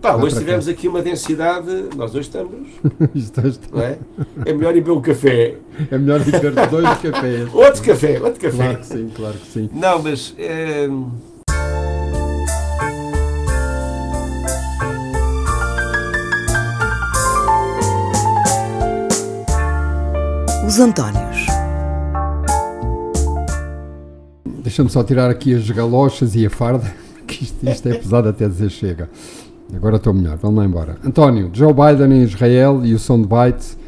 Pá, hoje tivemos aqui uma densidade, nós hoje estamos, não é? É melhor ir beber um café. É melhor beber dois cafés. Outro café, outro café. Claro que sim, claro que sim. Não, mas eh, Os Antónios. Deixa-me só tirar aqui as galochas e a farda, que isto, isto é pesado até dizer chega. Agora estou melhor, vamos lá embora. António, Joe Biden em Israel e o soundbite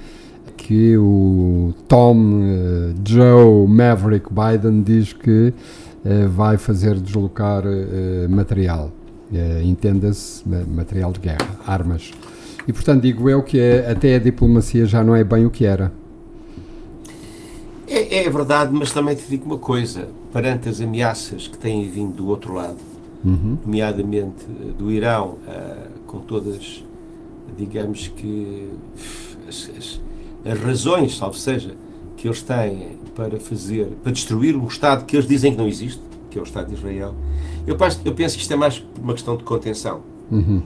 que o Tom eh, Joe Maverick Biden diz que eh, vai fazer deslocar eh, material. Entenda-se, ma- material de guerra, armas. E portanto digo eu que eh, até a diplomacia já não é bem o que era. é, é verdade, mas também te digo uma coisa: perante as ameaças que têm vindo do outro lado, Uhum. nomeadamente eh, do Irão, ah, com todas, digamos que, as, as- as razões, salvo seja, que eles têm para fazer, para destruir um Estado que eles dizem que não existe, que é o Estado de Israel, eu, penso- eu penso que isto é mais uma questão de contenção. Uhum.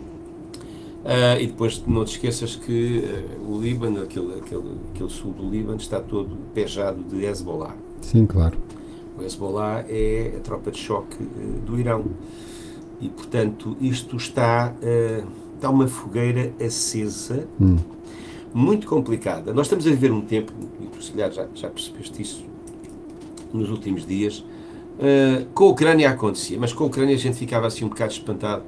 Ah, e depois não te esqueças que ah, o Líbano, aquele, aquele, aquele sul do Líbano, está todo pejado de Hezbollah. Sim, claro. O Hezbollah é a tropa de choque eh, do Irão. E, portanto, isto está, eh, está uma fogueira acesa, Hum. muito complicada. Nós estamos a viver um tempo, e calhar, já, já percebeste isso nos últimos dias, eh, com a Ucrânia acontecia, mas com a Ucrânia a gente ficava assim um bocado espantado,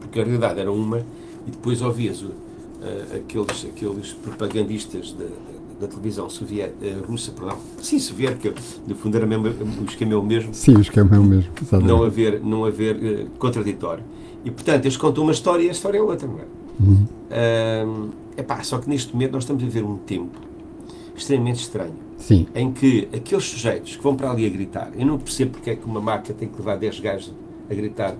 porque a realidade era uma, e depois ouvias eh, aqueles, aqueles propagandistas da, da- televisão soviética, russa, perdão, sim, soviética, no fundo era mesmo, o esquema é o mesmo, Sim, o esquema é o mesmo. exatamente. não haver, não haver eh, contraditório. E, portanto, eles contam uma história e a história é outra, não é? Uhum. Epá, só que neste momento nós estamos a ver um tempo extremamente estranho, Sim, em que aqueles sujeitos que vão para ali a gritar, eu não percebo porque é que uma maca tem que levar 10 gajos a gritar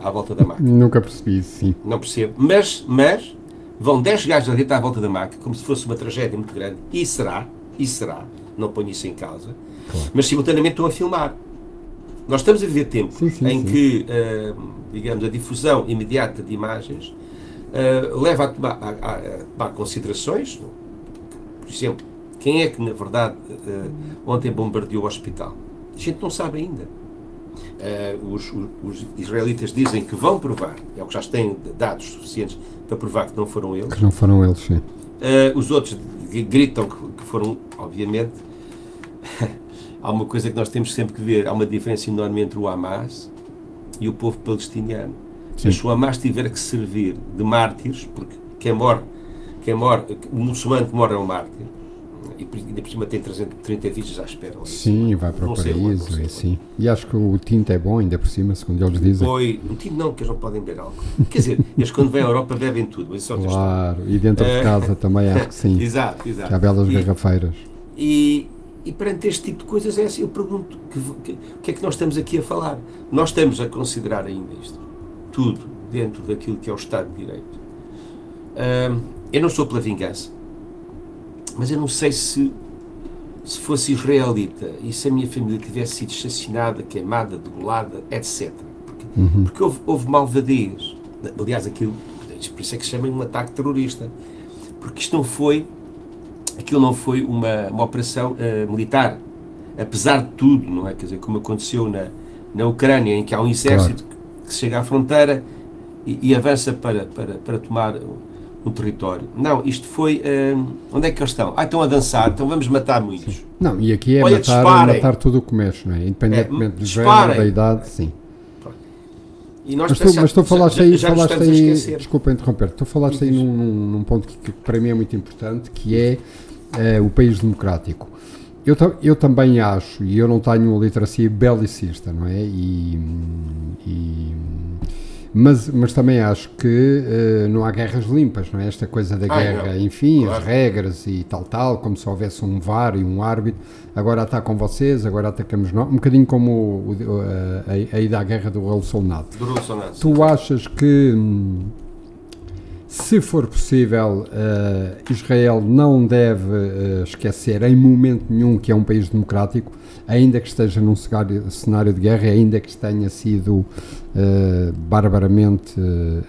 à volta da maca. nunca percebi isso, sim. Não percebo. Mas, mas, vão 10 gajos a gritar à volta da maca, como se fosse uma tragédia muito grande. E será, e será, não ponho isso em causa, Claro. mas simultaneamente estão a filmar. Nós estamos a viver tempo Sim, sim, em sim. que, ah, digamos, a difusão imediata de imagens ah, leva a tomar, a, a- a tomar considerações. Por exemplo, quem é que, na verdade, ah, ontem bombardeou o hospital? A gente não sabe ainda. Ah, os, os- israelitas dizem que vão provar, é o que já têm dados suficientes para provar que não foram eles. Que não foram eles, sim. Uh, os outros gritam que, que foram, obviamente. há uma coisa que nós temos sempre que ver: há uma diferença enorme entre o Hamas e o povo palestiniano. Sim. Mas se o Hamas tiver que servir de mártires, porque quem morre, quem morre, o muçulmano que morre é um mártir, e ainda por cima tem 300 30 vídeos à espera. isso. Sim, vai para o onde, paraíso e sim. E acho que o tinto é bom, ainda por cima, segundo eles dizem. Foi, um tipo não, que eles não podem beber álcool. Quer dizer, eles quando vêm à Europa bebem tudo, mas isso é. Claro, e dentro de Eh, casa também acho que sim. Exato, exato. Que há belas E- garrafeiras. E, e perante este tipo de coisas, é assim, eu pergunto, que, que- o que é que nós estamos aqui a falar? Nós estamos a considerar ainda isto, tudo dentro daquilo que é o Estado de Direito. Eu não sou pela vingança, mas eu não sei se, se fosse israelita e se a minha família tivesse sido assassinada, queimada, degolada, etc. Porque, Uhum. porque houve, houve malvadez. Aliás, aquilo, por isso é que se chama um ataque terrorista. Porque isto não foi aquilo não foi uma, uma operação eh, militar, apesar de tudo, não é? Quer dizer, como aconteceu na, na Ucrânia, em que há um exército que, que chega à fronteira e, e avança para, para, para tomar um território. Não, isto foi. eh, onde é que eles estão? Ah, estão a dançar, então vamos matar muitos. Não, e aqui é Olha, matar, disparem. matar tudo o mexe, não é? Independentemente É, do género, da idade, sim. E nós Mas tu, mas tu falaste já- aí, já falaste aí desculpa interromper, tu falaste aí num, num- ponto que, que para mim é muito importante, que é eh, o país democrático. Eu, eu também acho, e eu não tenho uma literacia belicista, não é? E, e- mas, mas também acho que eh, não há guerras limpas, não é? Esta coisa da Ai, guerra, não. enfim, Claro. as regras e tal, tal, como se houvesse um VAR e um árbitro, agora atacam vocês, agora atacamos nós, um bocadinho como o, o- a, a, a ida à guerra do Soldado. Do Bolsonaro. Tu achas que, hum, Se for possível, uh, Israel não deve uh, esquecer em momento nenhum que é um país democrático, ainda que esteja num cenário de guerra, ainda que tenha sido uh, barbaramente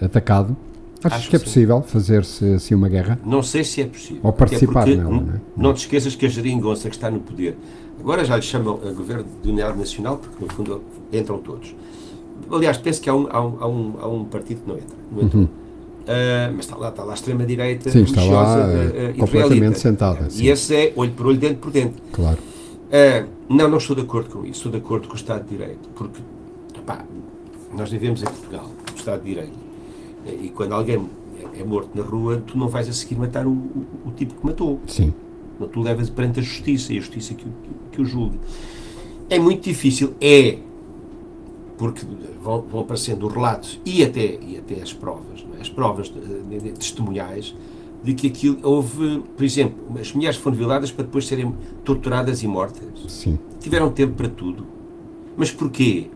atacado. Achas Acho que, é possível fazer-se assim uma guerra? Não sei se é possível. Ou participar nela, não, é? não te esqueças que a geringonça que está no poder, agora já lhe chamam a governo de unidade nacional, porque no fundo entram todos. Aliás, penso que há um, há um, há um, há um partido que não entra. Não entra. Uhum. Uh, mas está lá, está lá a extrema-direita Sim, está lá uh, completamente sentada. E esse é olho por olho, dentro por dentro. Claro. Uh, não, não estou de acordo com isso. Estou de acordo com o Estado de Direito. Porque, opá, nós vivemos em Portugal, o Estado de Direito. E quando alguém é morto na rua, tu não vais a seguir matar o, o, o tipo que matou. Sim. Não, tu levas perante a justiça e a justiça que, que, que o julgue. É muito difícil. É porque vão, vão aparecendo relatos e até, e até as provas, é? as provas de, testemunhais de que aquilo houve, por exemplo, as mulheres foram violadas para depois serem torturadas e mortas. Sim. Tiveram tempo para tudo. Mas porquê?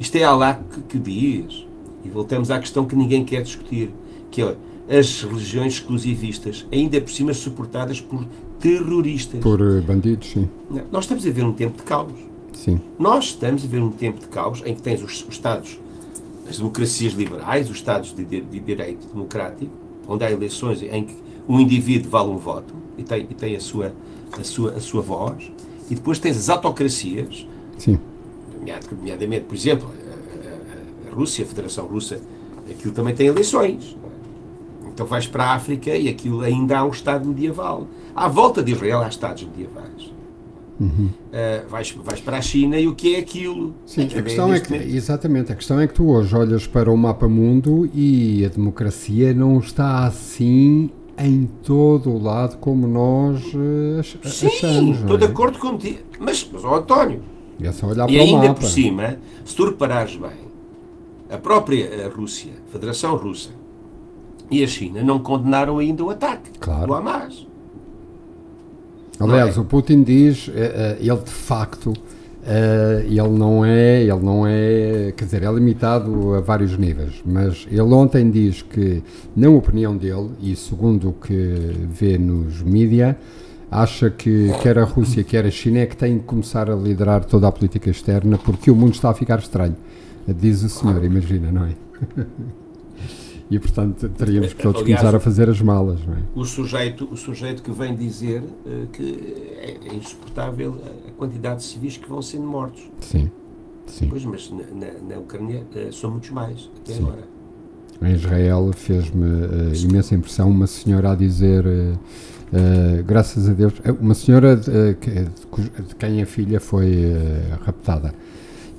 Isto é Allah que, que diz. E voltamos à questão que ninguém quer discutir, que é as religiões exclusivistas, ainda por cima suportadas por terroristas. Por eh, bandidos, sim. Nós estamos a ver um tempo de caos. Sim. Nós estamos a ver um tempo de caos em que tens os, os Estados, as democracias liberais, os Estados de, de, de, direito democrático, onde há eleições em que um indivíduo vale um voto e tem, e tem a, sua, a, sua, a sua voz, e depois tens as autocracias, Sim. nomeadamente, por exemplo, a, a, a Rússia, a Federação Russa, aquilo também tem eleições. Então vais para a África e aquilo ainda há um Estado medieval. À volta de Israel há Estados medievais. Uhum. Uh, vais, vais para a China e o que é aquilo? Sim, a questão é que, exatamente, a questão é que tu hoje olhas para o mapa mundo e a democracia não está assim em todo o lado como nós uh, Sim, achamos. estou é? de acordo contigo. Mas, mas oh, António, é só olhar e para ainda o mapa. por cima, se tu reparares bem, a própria a Rússia, a Federação Russa e a China não condenaram ainda o ataque claro. do Hamas. Aliás, é? o Putin diz, eh, eh, ele de facto, eh, ele não é, ele não é, quer dizer, é limitado a vários níveis, mas ele ontem diz que, na opinião dele, e segundo o que vê nos mídia, acha que quer a Rússia, quer a China é que têm que começar a liderar toda a política externa porque o mundo está a ficar estranho. Diz o senhor, imagina, não é? e portanto teríamos que todos Aliás, começar a fazer as malas. Não é? o, sujeito, o sujeito que vem dizer uh, que é, é, insuportável a quantidade de civis que vão sendo mortos. Sim. Sim. Pois, mas na, na, na Ucrânia uh, são muitos mais, até Sim. agora. Em Israel fez-me uh, imensa impressão uma senhora a dizer, graças a Deus, uma senhora de, de, quem a filha foi raptada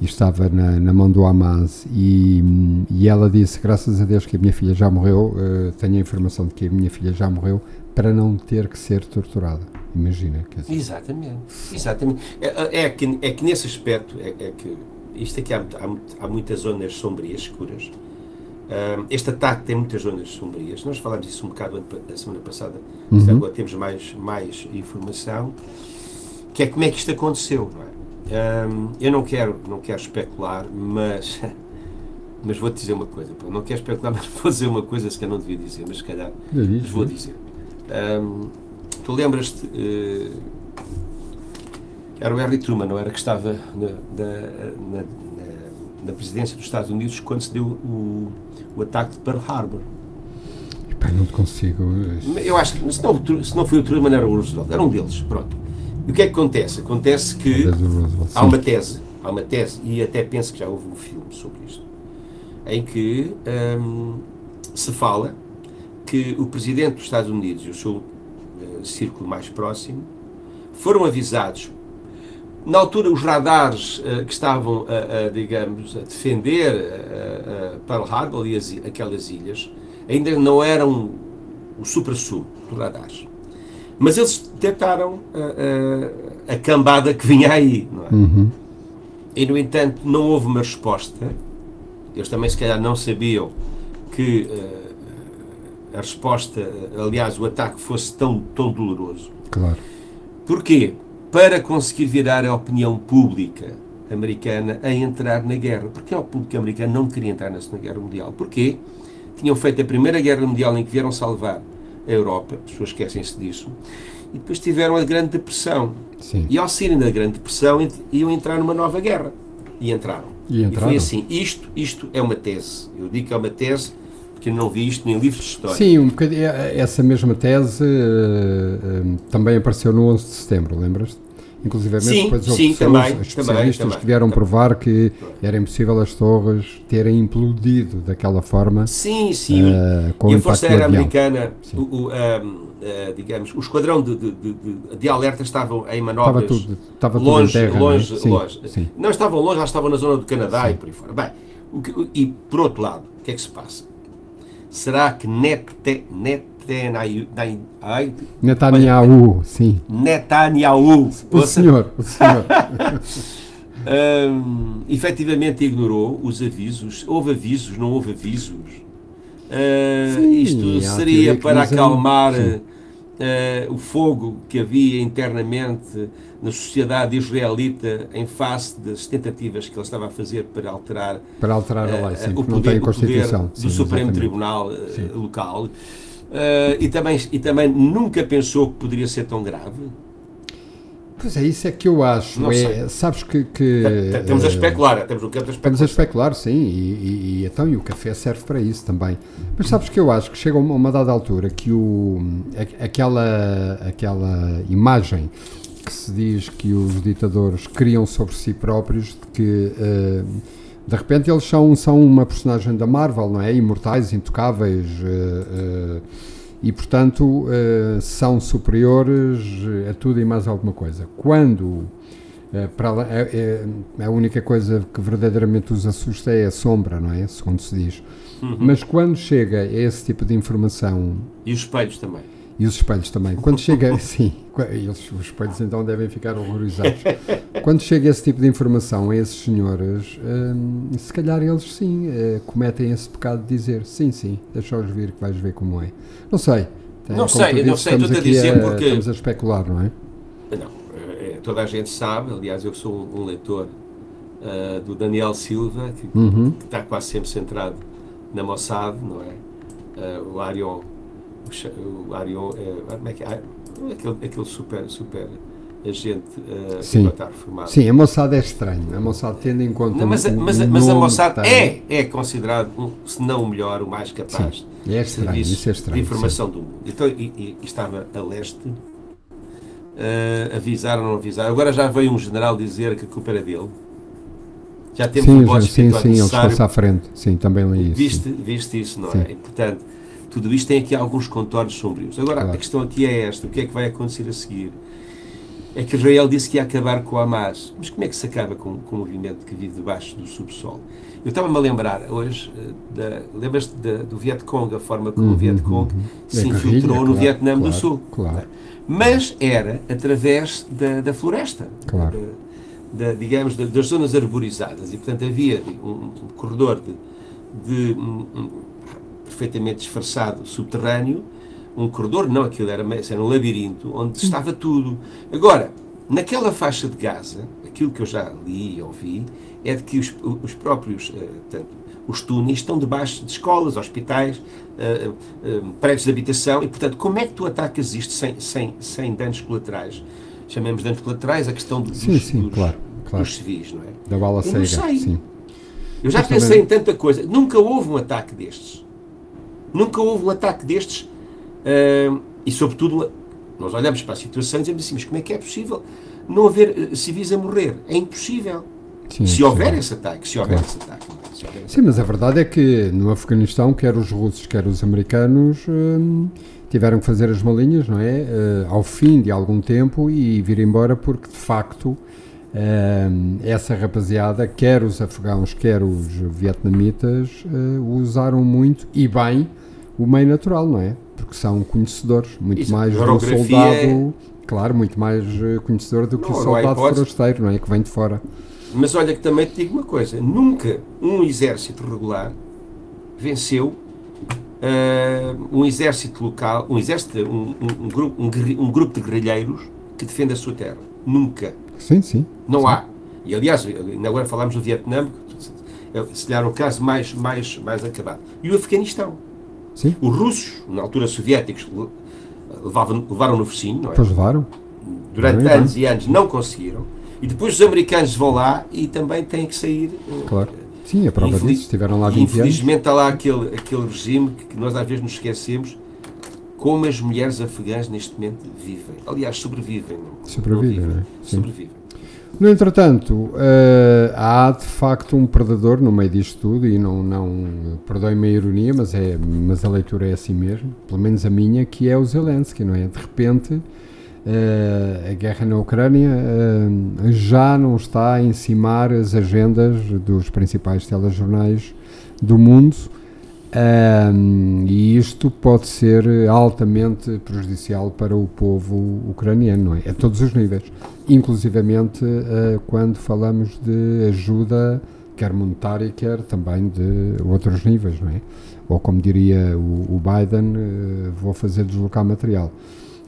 e estava na, na, mão do Hamas e, e ela disse, graças a Deus que a minha filha já morreu, uh, tenho a informação de que a minha filha já morreu para não ter que ser torturada. Imagina. Quer dizer. Exatamente. Exatamente. É, é, que, é que nesse aspecto, é, é que isto aqui há, há, há muitas zonas sombrias, escuras. Uh, este ataque tem muitas zonas sombrias. Nós falámos isso um bocado a semana passada, uhum. agora temos mais, mais informação. Que é como é que isto aconteceu, não é? Um, eu não quero, não quero especular, mas, mas vou-te dizer uma coisa. Pô, não quero especular, mas vou dizer uma coisa que eu não devia dizer, mas se calhar mas vou dizer. Um, tu lembras-te. Uh, era o Harry Truman, não era? Que estava na, na, na, na, presidência dos Estados Unidos quando se deu o, o ataque de Pearl Harbor. Epá, não consigo. Eu acho que se não, se não foi o Truman, era o Roosevelt. Era um deles, pronto. E o que é que acontece? Acontece que há uma tese, há uma tese, e até penso que já houve um filme sobre isto, em que hum, se fala que o presidente dos Estados Unidos e o seu uh, círculo mais próximo foram avisados. Na altura, os radares uh, que estavam, a, a, digamos, a defender uh, Pearl Harbor e as, aquelas ilhas ainda não eram o supra-sumo dos radares. Mas eles detectaram a, a, a cambada que vinha aí. Não é? Uhum. E, no entanto, não houve uma resposta. Eles também, se calhar, não sabiam que uh, a resposta, aliás, o ataque fosse tão, tão doloroso. Claro. Porquê? Para conseguir virar a opinião pública americana a entrar na guerra. Porque a opinião pública americana não queria entrar na Segunda Guerra Mundial. Porquê? tinham feito a Primeira Guerra Mundial em que vieram salvar a Europa, as pessoas esquecem-se disso, e depois tiveram a Grande Depressão. Sim. E ao saírem da Grande Depressão, iam entrar numa nova guerra. E entraram. E entraram. foi assim, isto, isto é uma tese. Eu digo que é uma tese porque eu não vi isto em livros de história. Sim, um bocadinho, essa mesma tese eh, eh, também apareceu no 11 de setembro, lembras-te? Inclusive, Sim, depois houve sim, pessoas, também, especialistas também, que vieram também. provar que era impossível as torres terem implodido daquela forma Sim, sim. eh, com e a Força Aérea. Americana, Sim. o, o, ahm, ah, digamos, o esquadrão de, de, de, de- alerta estavam em Estava manobras tudo, estava tudo longe, em terra, é? longe, Sim, longe. Sim. Não estavam longe, já estavam na zona do Canadá e por aí fora. Bem, que- e por outro lado, o que é que se passa? Será que Nete, Netanyahu, ai, Netanyahu, sim. Netanyahu, O senhor, o senhor. hum, efetivamente ignorou os avisos? Houve avisos, não houve avisos? Ah, Sim, isto seria para acalmar ah, o fogo que havia internamente na sociedade israelita em face das tentativas que ele estava a fazer para alterar Para alterar a ah, lei, sim, o porque não poder, tem o poder do sim, Supremo exatamente. Tribunal ah, local. Ah, e, também, e também nunca pensou que poderia ser tão grave. Pois é, isso é que eu acho. Não é, sei. sabes que. que Estamos a eh, especular, estamos no campo da Estamos a especular, sim, e, e- e então e o café serve para isso também. Mas sabes que eu acho que chega a uma, dada altura que o, a- aquela, aquela imagem que se diz que os ditadores criam sobre si próprios, de que eh, de repente eles são, são uma personagem da Marvel, não é? Imortais, intocáveis. eh, eh, e portanto eh, são superiores a tudo e mais alguma coisa. Quando para é- é- a única coisa que verdadeiramente os assusta é a sombra, não é? Segundo se diz. Uhum. Mas quando chega a esse tipo de informação, E os espelhos também. E os espelhos também, quando chega, sim, eles, os espelhos então devem ficar horrorizados. Quando chega esse tipo de informação a esses senhores, hum, se calhar eles sim eh, cometem esse pecado de dizer sim, sim, deixa-os vir que vais ver como é. Não sei. Não Como sei, tu não dizes, sei, estou-te a dizer porque- Estamos a especular, não é? Não, eh, toda a gente sabe, aliás, eu sou um leitor ah, do Daniel Silva, que, Uhum. que está quase sempre centrado na Mossad, não é? Ah, o Arion, o, o Arion, eh, como é que é? Aquele, aquele super, super agente ah, que Sim. agora está reformado. Sim, a moçada é estranho. A moçada tendo em conta. Não, mas, o- mas, mas a Mossad que é, é considerado, um, se não o melhor, o mais capaz Sim, é estranho, serviço isso é estranho. de informação do mundo. Então, e, e- estava a leste, eh, avisar ou não avisar. Agora já veio um general dizer que a culpa era dele. Já Sim, temos um voto sim, sim, sim, ele necessário. está à frente. Sim, também li isso. Viste, viste isso, não Sim. é? E, portanto, tudo isto tem aqui alguns contornos sombrios. Agora, Claro. a questão aqui é esta: o que é que vai acontecer a seguir? É que Israel disse que ia acabar com o Hamas. Mas como é que se acaba com, com o movimento que vive debaixo do subsolo? Eu estava-me a lembrar hoje, eh, lembras-te do Vietcong, a forma como Uhum, o Vietcong uhum. se É infiltrou no claro, Vietnã do claro, Sul. Claro, Mas era através da, da floresta, Claro. da- da, digamos, da- das zonas arborizadas. E, portanto, havia um, um corredor de, de, um, perfeitamente disfarçado subterrâneo, um corredor, não, aquilo era, era um labirinto, onde estava tudo. Agora, naquela faixa de Gaza, aquilo que eu já li e ouvi, é de que os, os próprios, eh, portanto, os túneis estão debaixo de escolas, hospitais, eh, eh, prédios de habitação, e portanto, como é que tu atacas isto sem, sem, sem danos colaterais? Chamemos danos colaterais a questão dos, Sim, sim, dos- claro, claro. dos civis, não é? Da bala Eu cega. Sim. Eu já Mas pensei também- em tanta coisa. Nunca houve um ataque destes. Nunca houve um ataque destes. ah, e, sobretudo, nós olhamos para a situação e dizemos assim: mas como é que é possível não haver eh, civis a morrer? É impossível. Sim, se sim. houver esse ataque. Se houver Claro. esse ataque. é? Se houver esse Sim, mas a verdade é que no Afeganistão, quer os russos, quer os americanos, hum, tiveram que fazer as malinhas, não é? Eh, ao fim de algum tempo e vir embora, porque de facto essa rapaziada, quer os afegãos, quer os vietnamitas, eh, usaram muito e bem o meio natural, não é? Porque são conhecedores, muito Isso, mais do soldado, claro, muito mais eh, conhecedor do que Não, o não soldado hipótese. forasteiro, não é? Que vem de fora. Mas olha que também te digo uma coisa: nunca um exército regular venceu ah, um exército local, um exército, um, um- um grupo, um, um grupo de guerrilheiros que defende a sua terra. Nunca. Sim, sim. Não há. E aliás, agora falámos do Vietnã, que é, se calhar o caso mais, mais, mais acabado. E o Afeganistão. Sim. Os russos, na altura soviéticos, levavam, levaram no focinho, não é? Pois levaram. Durante anos e anos não conseguiram. E depois os americanos vão lá e também têm que sair. eh, Claro. Sim, a prova disso. Estiveram lá e 20 anos. infelizmente está lá aquele, aquele regime que nós às vezes nos esquecemos como as mulheres afegãs neste momento vivem. Aliás, sobrevivem. Não, Sobrevivem, não não é? Sobrevivem. No entretanto, eh, há de facto um predador no meio disto tudo, e não, não perdoem-me a ironia, mas, é, mas a leitura é assim mesmo, pelo menos a minha, que é o Zelensky, não é? De repente, eh, a guerra na Ucrânia eh, já não está a encimar as agendas dos principais telejornais do mundo. Ahm, e isto pode ser altamente prejudicial para o povo ucraniano, é? A todos os níveis, inclusivamente eh, quando falamos de ajuda, quer monetária, quer também de outros níveis, não é? Ou como diria o, o Biden, eh, vou fazer deslocar material.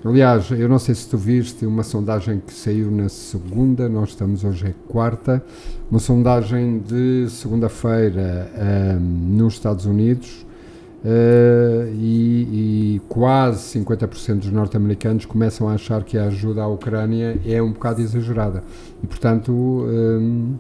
Aliás, eu não sei se tu viste uma sondagem que saiu na segunda, nós estamos hoje é quarta, uma sondagem de segunda-feira ahm, nos Estados Unidos eh, e, e quase 50% dos norte-americanos começam a achar que a ajuda à Ucrânia é um bocado exagerada. E, portanto, ahm,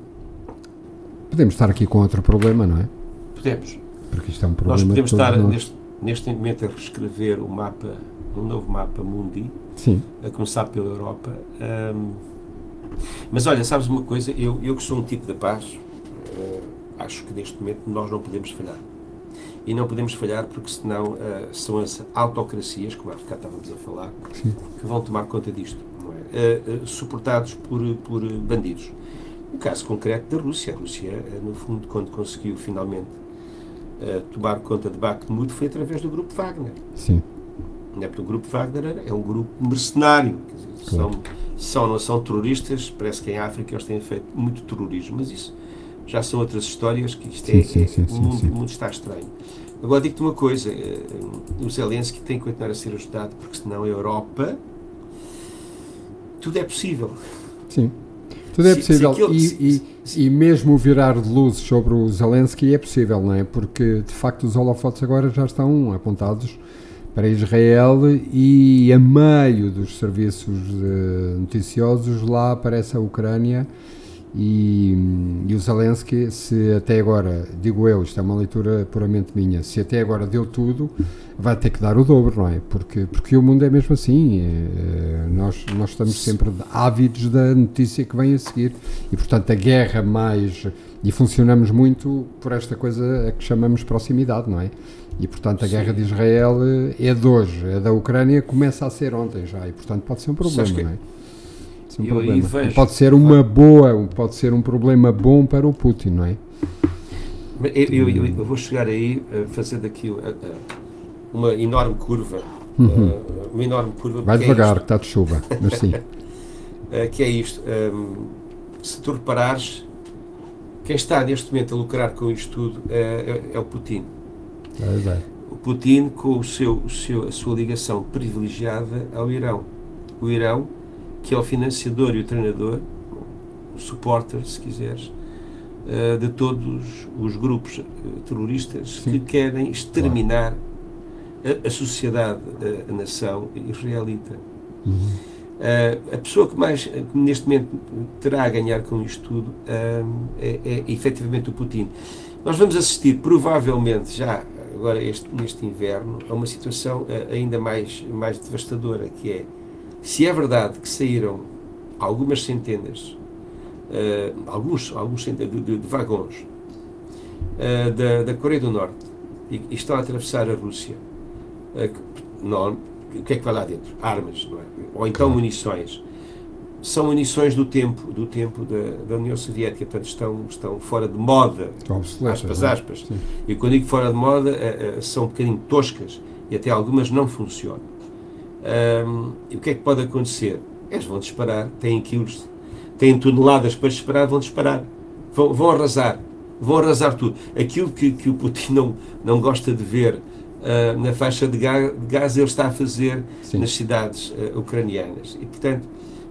podemos estar aqui com outro problema, não é? Podemos. Porque isto é um Nós problema podemos de todos estar nós. neste, neste momento a reescrever o mapa, um novo mapa mundi, Sim, a começar pela Europa. Ahm, mas olha, sabes uma coisa? Eu, eu que sou um tipo da paz, eh, acho que neste momento nós não podemos falhar. E não podemos falhar porque senão eh, são as autocracias, como há bocado estávamos a falar, Sim. que vão tomar conta disto, é? Eh, suportados por, por bandidos. O caso concreto da Rússia. A Rússia, no fundo, quando conseguiu finalmente eh, tomar conta de Bakhmut foi através do grupo Wagner. sim, Não é porque o grupo Wagner é um grupo mercenário. Quer dizer, Claro. são, são, não são terroristas, parece que em África eles têm feito muito terrorismo, mas isso já são outras histórias que isto Sim, é, sim, é- sim, o, sim, mundo, sim. o mundo está estranho. Agora digo-te uma coisa, eh, o Zelensky tem que continuar a ser ajudado, porque senão a Europa tudo é possível. sim. Tudo é Se- se possível. aquilo- e, e, e mesmo virar de luzes sobre o Zelensky é possível, não é? Porque de facto os holofotes agora já estão apontados para Israel e a meio dos serviços eh, noticiosos lá aparece a Ucrânia e, e o Zelensky, se até agora, digo eu, isto é uma leitura puramente minha, se até agora deu tudo, vai ter que dar o dobro, não é? Porque, porque o mundo é mesmo assim, eh, nós, nós estamos sempre ávidos da notícia que vem a seguir e portanto a guerra mais, e funcionamos muito por esta coisa a que chamamos proximidade, não é? E portanto a Sim. guerra de Israel eh, é de hoje, a da Ucrânia começa a ser ontem já e portanto pode ser um problema, não é? Pode ser um Eu problema. vejo- pode ser uma boa, pode ser um problema bom para o Putin, não é? Eu, eu- eu- vou chegar aí eh, fazendo aqui eh, eh, uma enorme curva. eh, uma enorme curva. Uhum. Vai é devagar, isto. que está de chuva, mas sim. Que é isto. um, se tu reparares, quem está neste momento a lucrar com isto tudo é, é- é o Putin. Pois é. O Putin com o seu, o seu- a sua ligação privilegiada ao Irão. O Irão, que é o financiador e o treinador, o supporter, se quiseres, uh, de todos os grupos uh, terroristas Sim. que querem exterminar a, a sociedade, a, a nação israelita. Uh, a pessoa que mais que neste momento terá a ganhar com isto tudo um, é, é efetivamente o Putin. Nós vamos assistir, provavelmente, já agora este, neste inverno, a uma situação ainda mais, mais devastadora, que é, se é verdade que saíram algumas centenas, uh, alguns, alguns centenas de, de- de vagões uh, da, da Coreia do Norte e, e estão a atravessar a Rússia, uh, não, o que é que vai lá dentro? Armas, não é? Ou então munições. São munições do tempo, do tempo da, da União Soviética, portanto estão, estão fora de moda, Estão obsoletas. aspas, é? aspas. E quando digo fora de moda, são um bocadinho toscas e até algumas não funcionam. Ahm, e o que é que pode acontecer? Eles vão disparar, têm quilos, têm toneladas para disparar, vão disparar, vão, vão arrasar, vão arrasar tudo. Aquilo que, que o Putin não, não gosta de ver ah, na faixa de Ga- de Gaza, ele está a fazer Sim. nas cidades ah, ucranianas. E, portanto,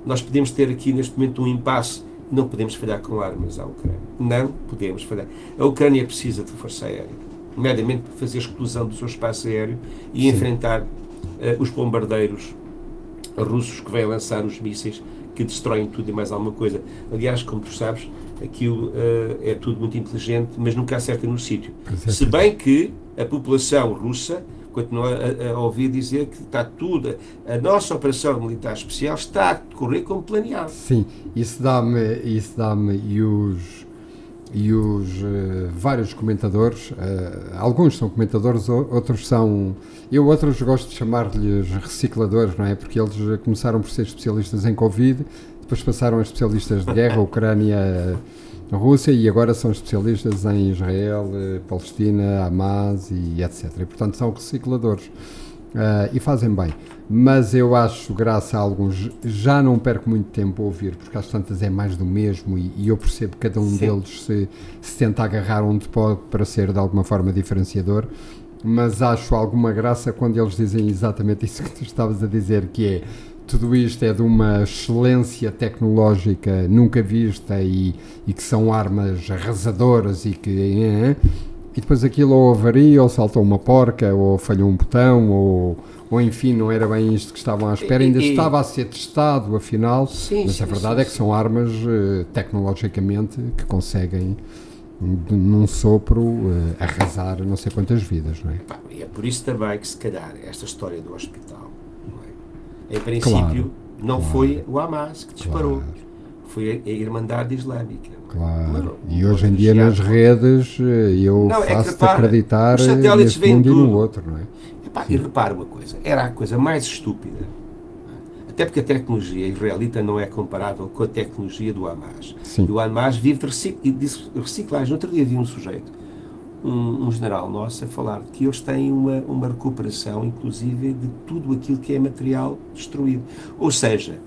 nós podemos ter aqui neste momento um impasse. Não podemos falhar com armas à Ucrânia. Não podemos falhar. A Ucrânia precisa de força aérea. nomeadamente para fazer exclusão do seu espaço aéreo e enfrentar eh, os bombardeiros russos que vêm lançar os mísseis que destroem tudo e mais alguma coisa. Aliás, como tu sabes, aquilo eh, é tudo muito inteligente, mas nunca acerta no sítio. É, Se pois bem que a população russa continua a, a ouvir dizer que está tudo, a nossa operação militar especial está a decorrer como planeado. Sim, isso dá-me, isso dá-me e os e os eh, vários comentadores, eh, alguns são comentadores, outros são, eu outros gosto de chamar-lhes recicladores, não é? Porque eles eh, começaram por ser especialistas em Covid, depois passaram a especialistas de guerra, Ucrânia, Rússia e agora são especialistas em Israel, Palestina, Hamas e etc. E portanto são recicladores. Ah, e fazem bem. Mas eu acho, graças a alguns, já não perco muito tempo a ouvir, porque às tantas é mais do mesmo e, e eu percebo que cada um Sim. deles se, se tenta agarrar onde pode para ser de alguma forma diferenciador. Mas acho alguma graça quando eles dizem exatamente isso que tu estavas a dizer, que é tudo isto é de uma excelência tecnológica nunca vista e, e que são armas arrasadoras e que e depois aquilo ou avaria, ou saltou uma porca, ou falhou um botão, ou, ou enfim, não era bem isto que estavam à espera, ainda e- estava a ser testado, afinal. Sim, mas sim, a verdade sim, é que são armas eh, tecnologicamente que conseguem, num sopro, eh, arrasar não sei quantas vidas, não é? E é por isso também que, se calhar, esta história do hospital, não é? em princípio, Claro, não claro. foi o Hamas que disparou, Claro. Foi a, Irmandade Islâmica. Claro. E hoje em dia nas redes eh, eu é faço-te repara, acreditar os eh, satélites veem mundo e no outro, não é? Epá, e repara uma coisa, era a coisa mais estúpida, até porque a tecnologia israelita não é comparável com a tecnologia do Hamas. Sim. E o Hamas vive de recic- de reciclagem. Outro dia vi um sujeito, um, um general nosso, a falar que eles têm uma, uma recuperação, inclusive, de tudo aquilo que é material destruído. Ou seja,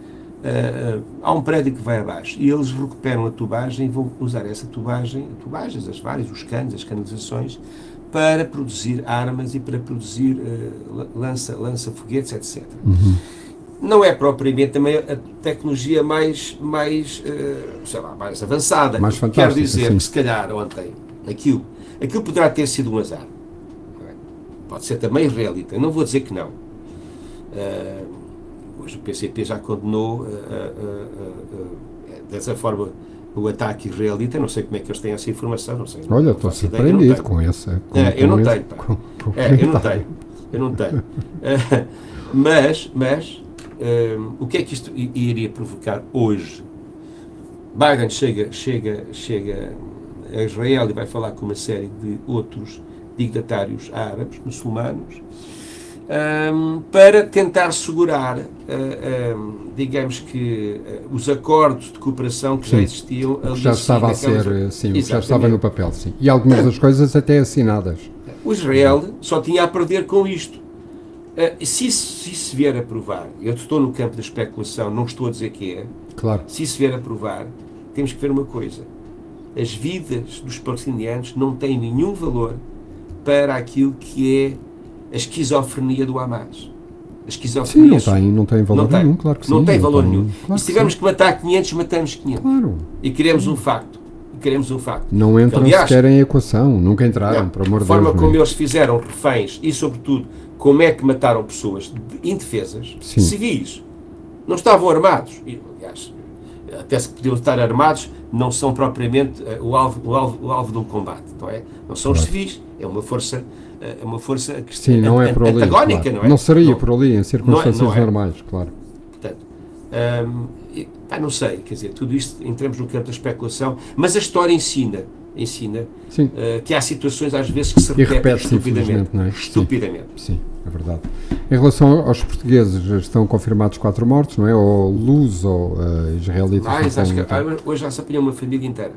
ah, ah, há um prédio que vai abaixo e eles recuperam a tubagem e vão usar essa tubagem, tubagens, as várias, os canos, as canalizações, para produzir armas e para produzir ah, la- lança, lança-foguetes, etc. Não é propriamente também a tecnologia mais, mais, ah, sei lá, mais avançada. Mais Quero dizer sim. que se calhar ontem aquilo, aquilo poderá ter sido um azar. Pode ser também israelita. Eu não vou dizer que não. Hoje o PCP já condenou ah, ah, ah, dessa forma o ataque israelita. Não sei como é que eles têm essa informação. Não sei, não Olha, estou eu não surpreendido tenho. com essa. Com, É, eu com não esse- tenho, com- com o É, eu não tenho. Eu não tenho. Eh, mas, mas hum, o que é que isto iria provocar hoje? Biden chega, chega, chega a Israel e vai falar com uma série de outros dignatários árabes, muçulmanos, hum, para tentar segurar, eh, hum, digamos que, eh, os acordos de cooperação que já Sim. existiam ali já estava a naquelas- ser, eh, sim, que já estava no papel, sim. E algumas das coisas até assinadas. O Israel só tinha a perder com isto. Eh, se, se isso vier a provar, eu estou no campo da especulação, não estou a dizer que é, Claro. se isso vier a provar, temos que ver uma coisa. As vidas dos palestinianos não têm nenhum valor para aquilo que é a esquizofrenia do Hamas. A Sim, esquizofrenia. não tem, não tem valor Não tem. nenhum, claro que sim. Não tem valor nenhum. claro e se que tivermos sim. que matar 500, matamos 500. Claro. E queremos um facto. E queremos um facto. Não entram Aliás, sequer em equação. Nunca entraram, Não, por amor a de forma Deus. como é? eles fizeram reféns e, sobretudo, como é que mataram pessoas de- indefesas, Sim. civis, não estavam armados. E, aliás, até se podiam estar armados, não são propriamente eh, o, alvo, o, alvo, o alvo de um combate, não é? Não são os civis, é uma força, uma força que- Sim, não é por ali. antagónica, claro. não é? seria Não- por ali, em circunstâncias não é. normais, claro. Portanto, hum, e, pá, não sei, quer dizer, tudo isto entramos no campo da especulação, mas a história ensina, ensina Sim, eh, que há situações às vezes que se repetem repete-se, estupidamente. não é? Sim. Estupidamente. sim, é verdade. Em relação aos portugueses, estão confirmados quatro mortos, não é? Ou luz ou uh, israelitas. não Mais, acho que, ah, hoje já se apanhou uma família inteira.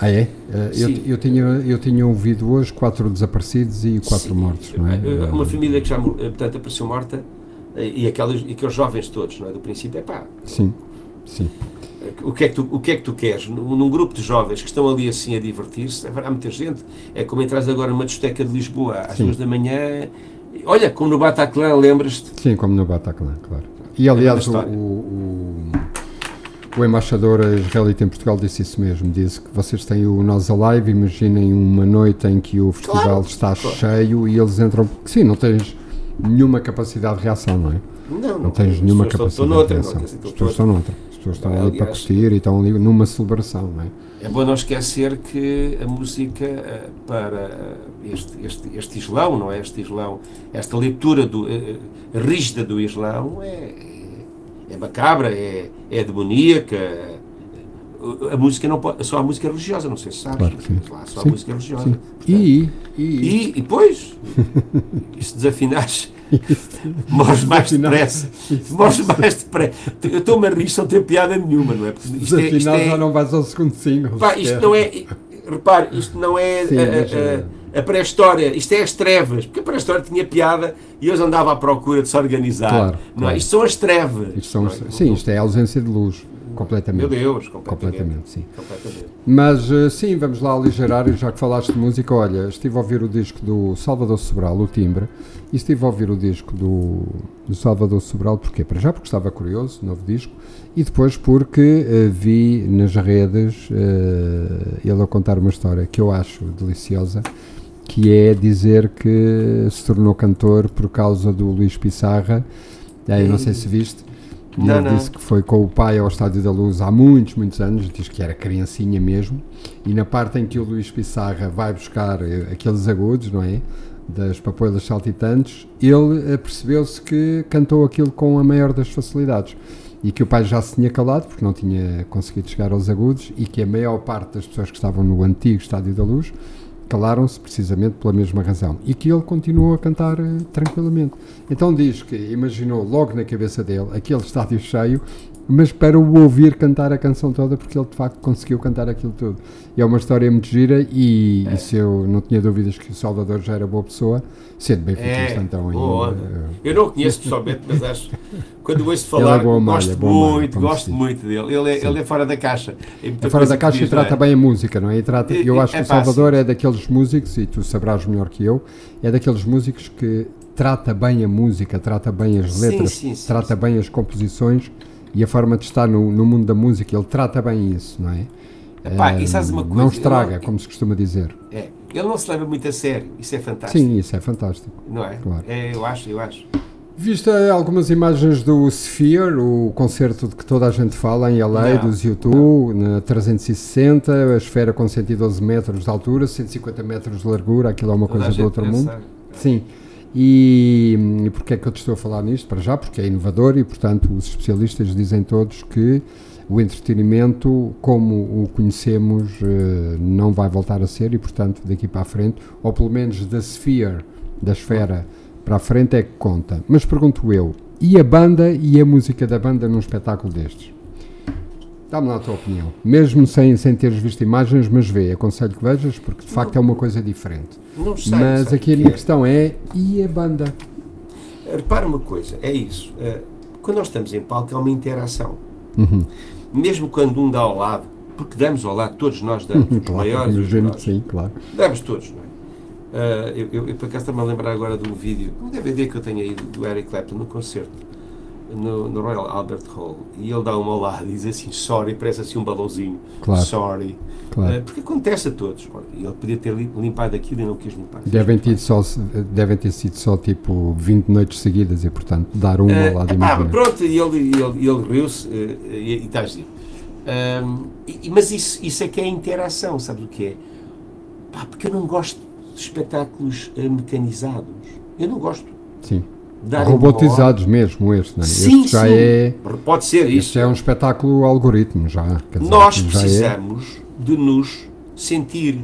Ah, é? Eh, eu, eu, tinha, eu tinha ouvido hoje quatro desaparecidos e quatro Sim. mortos, não é? Eh, Uma Eh, família que já, portanto, apareceu morta e, aquelas, e aqueles jovens todos, não é? Do princípio, é pá, Sim, sim. o que, é que tu, o que é que tu queres? Num, grupo de jovens que estão ali assim a divertir-se, haverá muita gente. É como entras agora numa discoteca de Lisboa às Sim. duas da manhã. Olha, como no Bataclan, lembras-te? Sim, como no Bataclan, claro. E É aliás, uma história. o, o, O embaixador israelita em Portugal disse isso mesmo. Disse que vocês têm o Nós Alive, imaginem uma noite em que o festival Claro, está claro. cheio e eles entram. Sim, não tens nenhuma capacidade de reação, não é? Não, Não tens nenhuma capacidade noutra, de não, reação. quer As pessoas estão noutra. As pessoas estão ali para curtir e estão ali numa celebração, não é? É bom não esquecer que a música eh, para este, este, este Islão, não é? Este Islão, esta leitura do, eh, eh, rígida do Islão é, é, é macabra, é, é demoníaca. A música não pode, só a música religiosa, não sei se sabes. Claro que sim. Lá só Sim, a música religiosa. Sim. Portanto, E, e, e, e depois, se desafinares, morres mais depressa. Morres mais depressa. Eu estou-me a rir, não tem piada nenhuma, não é? Porque isto é, isto é- já não vais ao segundo single. Pá, isto não é. Repare, isto não é Sim, a- a, eh, a- a pré-história, isto é as trevas. Porque a pré-história tinha piada e eles andavam à procura de se organizar. Claro, não claro. é? Isto são as trevas. Isto são, é? sim, isto é a ausência de luz, completamente. Meu Deus, completamente. Completamente, sim. Completamente. Mas eh, sim, vamos lá aligerar, e já que falaste de música, olha, estive a ouvir o disco do Salvador Sobral, o Timbre, e estive a ouvir o disco do, do Salvador Sobral, porquê? Para já porque estava curioso, novo disco, e depois porque eh, vi nas redes eh, ele a contar uma história que eu acho deliciosa, que é dizer que se tornou cantor por causa do Luís Pissarra, eu não sei se viste, e Não, ele não. disse que foi com o pai ao Estádio da Luz há muitos, muitos anos, diz que era criancinha mesmo, e na parte em que o Luís Pissarra vai buscar eh, aqueles agudos, não é? Das papoilas saltitantes, ele eh, percebeu-se que cantou aquilo com a maior das facilidades. E que o pai já se tinha calado, porque não tinha conseguido chegar aos agudos, e que a maior parte das pessoas que estavam no antigo Estádio da Luz calaram-se precisamente pela mesma razão. E que ele continuou a cantar eh, tranquilamente. Então diz que imaginou logo na cabeça dele aquele estádio cheio, mas para o ouvir cantar a canção toda, porque ele de facto conseguiu cantar aquilo tudo. E é uma história muito gira e, e se eu não tinha dúvidas que o Salvador já era boa pessoa, sendo bem É, então boa ainda, eh, Eu não o conheço pessoalmente, mas acho. Quando ouço é falar, malha, gosto malha, muito, se gosto muito dele. Ele é, ele é fora da caixa. É É fora da caixa e diz, é? trata bem a música, não é? E trata, É- eu é- acho que é o Salvador é daqueles músicos, e tu sabrás melhor que eu, é daqueles músicos que trata bem a música, trata bem as letras, sim, sim, trata sim. bem as composições e a forma de estar no, no mundo da música, ele trata bem isso, não é? Epá, sabes uma não coisa? estraga, não- como se costuma dizer. É, ele não se leva muito a sério. Isso é fantástico. Sim, isso é fantástico. Não é? Claro. É, eu acho, eu acho. Viste algumas imagens do Sphere, o concerto de que toda a gente fala em LA, Não, dos YouTube, na 360, a esfera com 112 metros de altura, 150 metros de largura, aquilo é uma Toda coisa do outro pensa- mundo. Sim. E, e porquê é que eu te estou a falar nisto? Para já, porque é inovador e, portanto, os especialistas dizem todos que o entretenimento, como o conhecemos, eh, não vai voltar a ser e, portanto, daqui para a frente, ou pelo menos da sphere, da esfera para a frente é que conta. Mas pergunto eu, e a banda e a música da banda num espetáculo destes? Dá-me lá a tua opinião. Mesmo sem, sem teres visto imagens, mas vê, aconselho que vejas, porque de facto é uma coisa diferente. Não sei. Mas aqui a minha é? questão é, e a banda? Repara uma coisa, é isso. eh, Quando nós estamos em palco, há uma interação. Uhum. Mesmo quando um dá ao lado, porque damos ao lado, todos nós damos, os Claro, maiores, os que menores. sim, claro. Damos todos, não é? Ah, eu, eu, eu, por acaso, estava a lembrar agora de um vídeo, um DVD que eu tenho aí do Eric Clapton no concerto, no, no Royal Albert Hall, e ele dá uma e diz assim, sorry, parece assim um balãozinho, Claro. sorry, Claro. Ah, porque acontece a todos. Ele podia ter li- limpado aquilo e não quis limpar. Devem ter, só, devem ter sido só tipo 20 noites seguidas e, portanto, dar uma ao lado Ah, e epá, imagina. pronto, e ele, ele, ele riu-se eh, e, e está a dizer. Mas isso, isso é que é interação, sabes o que é? Pá, porque eu não gosto de espetáculos eh, mecanizados. Eu não gosto. Sim. Robotizados mesmo este, não é? Sim, este já sim. é. Pode ser Este já é um espetáculo algoritmo, já. dizer, Nós é- precisamos de nos sentir.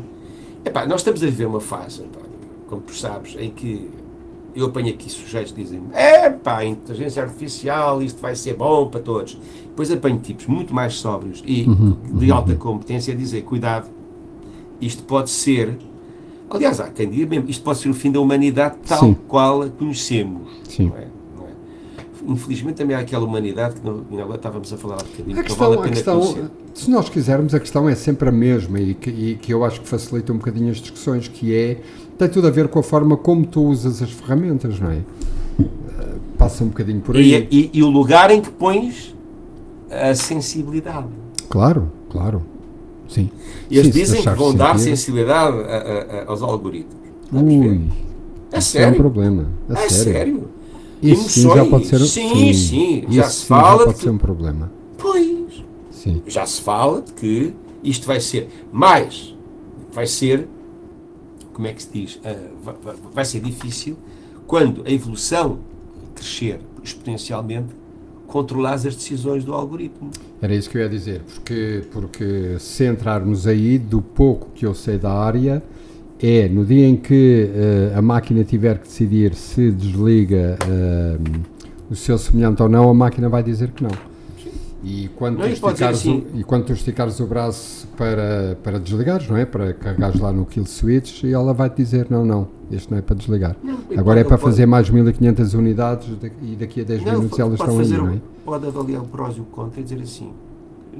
Epá, nós estamos a viver uma fase, António, como tu sabes, em que eu apanho aqui sujeitos que dizem é pá, inteligência artificial, isto vai ser bom para todos. Depois apanho tipos muito mais sóbrios e Uhum, de alta competência a dizer, cuidado, isto pode ser, aliás, há quem diga mesmo, isto pode ser o fim da humanidade tal Sim. qual a conhecemos. Sim. Não é? Não é? Infelizmente também há aquela humanidade que não, agora estávamos a falar há bocadinho, A que não vale questão, a a questão conhecer. se nós quisermos, a questão é sempre a mesma e que, e que eu acho que facilita um bocadinho as discussões, que é, tem tudo a ver com a forma como tu usas as ferramentas, não é? Eh, Passa um bocadinho por aí. E, e- e o lugar em que pões a sensibilidade. Claro, claro. Sim. E eles Sim, dizem que vão dar sentir- sensibilidade a- a- aos algoritmos. Ver. Ui, É isso é um sério? problema. A É sério. sério? Isso sim já pode ser um Sim, sim, já se fala já pode de ser um problema. Pois. Sim. Já se fala de que isto vai ser mais. Vai ser. Como é que se diz? Vai- vai ser difícil quando a evolução crescer exponencialmente, controlar as decisões do algoritmo. Era isso que eu ia dizer, porque, porque se entrarmos aí, do pouco que eu sei da área, é no dia em que eh, a máquina tiver que decidir se desliga eh, o seu semelhante ou não, a máquina vai dizer que não. E quando, Não, tu esticares assim- o, e quando tu esticares o braço para, para desligares, não é? Para carregares lá no kill switch, e ela vai te dizer: não, não, este não é para desligar. Não, Agora é para pode- fazer mais 1500 unidades da- e daqui a 10 Não, minutos elas estão aí, não é? pode avaliar o prós e o contra e dizer assim: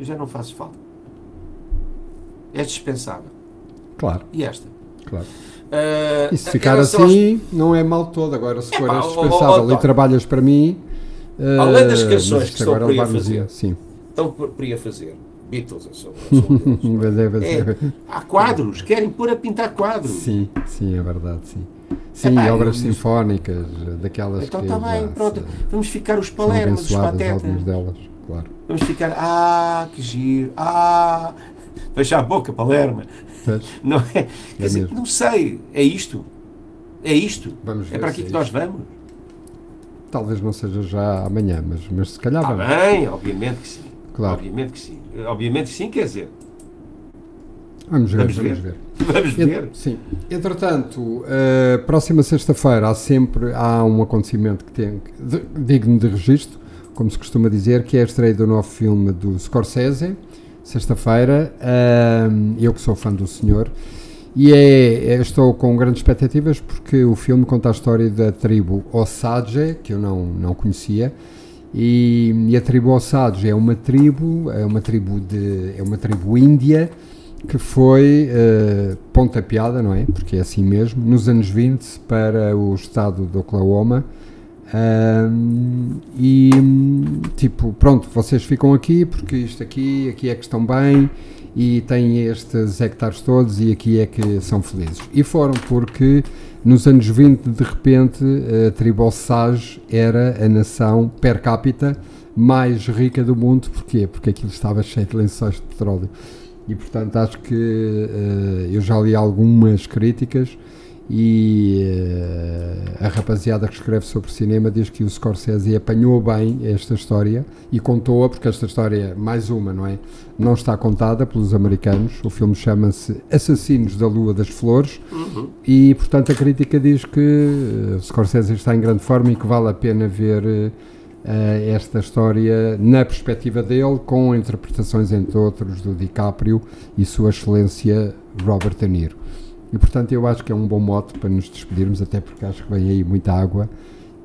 já não faço falta. É dispensável. Claro, E esta? claro. Ah, E se ficar relação aos- assim, não é mal todo. Agora, se for Epá, és ó, ó, ó, dispensável e trabalhas para mim. Além das eh, canções que estão por aí a fazer. Sim, Estão por, por aí a fazer. Beatles, eu sou, eu sou é? Mas é- mas é- É, há quadros, querem pôr a pintar quadros. sim, sim, é verdade. Sim, sim obras sinfónicas, daquelas Então que está bem, pronto. Vamos ficar os palermas, os patetas. delas, claro. Vamos ficar, ah, que giro, ah, fecha a boca, Palerma. Não é? Quer dizer, mesmo. não sei, é isto. É isto. Vamos É para aqui é que nós vamos. Talvez não seja já amanhã, mas, mas se calhar Está vamos. bem, obviamente que sim. Claro. Obviamente que sim. Obviamente que sim, quer dizer, Vamos ver, Vamos vamos, ver. ver. vamos ver. Sim. Entretanto, eh, próxima sexta-feira há sempre há um acontecimento que tem que- de- digno de registro, como se costuma dizer, que é a estreia do novo filme do Scorsese, sexta-feira. Ahm, eu que sou fã do senhor. E é, é- estou com grandes expectativas porque o filme conta a história da tribo Osage, que eu não, não conhecia, e, e a tribo Osage é uma tribo, é uma tribo de, é uma tribo índia que foi eh, pontapeada, não é? Porque é assim mesmo, nos anos 20 para o estado de Oklahoma. Ahm, e tipo, pronto, vocês ficam aqui porque isto aqui, aqui é que estão bem e têm estes hectares todos e aqui é que são felizes. E foram porque nos anos 20, de repente, a tribo Osage era a nação per capita mais rica do mundo. Porquê? Porque aquilo estava cheio de lençóis de petróleo. E portanto acho que eh, eu já li algumas críticas e eh, a rapaziada que escreve sobre cinema diz que o Scorsese apanhou bem esta história e contou-a, porque esta história, mais uma, não é? Não está contada pelos americanos. O filme chama-se Assassinos da Lua das Flores Uhum. e, portanto, a crítica diz que o Scorsese está em grande forma e que vale a pena ver eh, esta história na perspectiva dele, com interpretações, entre outros, do DiCaprio e Sua Excelência Robert De Niro. E portanto eu acho que é um bom mote para nos despedirmos, até porque acho que vem aí muita água.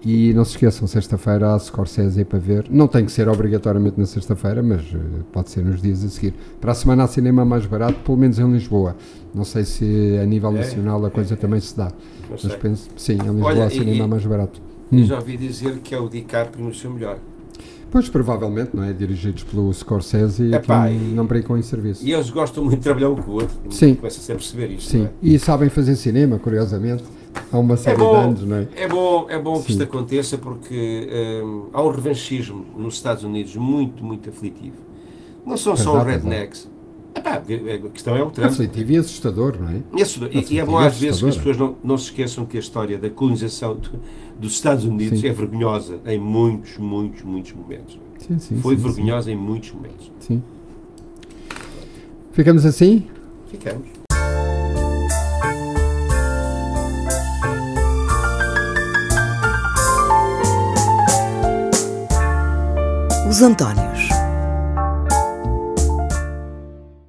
E não se esqueçam, sexta-feira há Scorsese aí para ver. Não tem que ser obrigatoriamente na sexta-feira, mas eh, pode ser nos dias a seguir. Para a semana há cinema mais barato, pelo menos em Lisboa. Não sei se a nível É, nacional a coisa também se dá. Mas penso, sim, em Lisboa Olha, há cinema e- mais barato. Eu Hum. já ouvi dizer que é o DiCaprio no seu melhor. Pois provavelmente, não é? Dirigidos pelo Scorsese e Epá, aquilo e- não brincam em serviço. E eles gostam muito de trabalhar um com o outro. Sim. Começa-se a perceber isto. Sim, não é? e sabem fazer cinema, curiosamente. Há uma série de bom. anos, não é? É bom, é bom que isto aconteça porque hum, há um revanchismo nos Estados Unidos muito, muito aflitivo. Não são só Pois os rednecks. Epá, a questão é o Trump. Aflitivo e assustador, não é? E, assusta- e- e é bom às vezes que as assustador. pessoas não, não se esqueçam que a história da colonização do- dos Estados Unidos Sim. é vergonhosa em muitos, muitos, muitos momentos. Sim, sim. Foi sim, vergonhosa em muitos momentos. Sim. Ficamos assim? Ficamos. Os Antónios.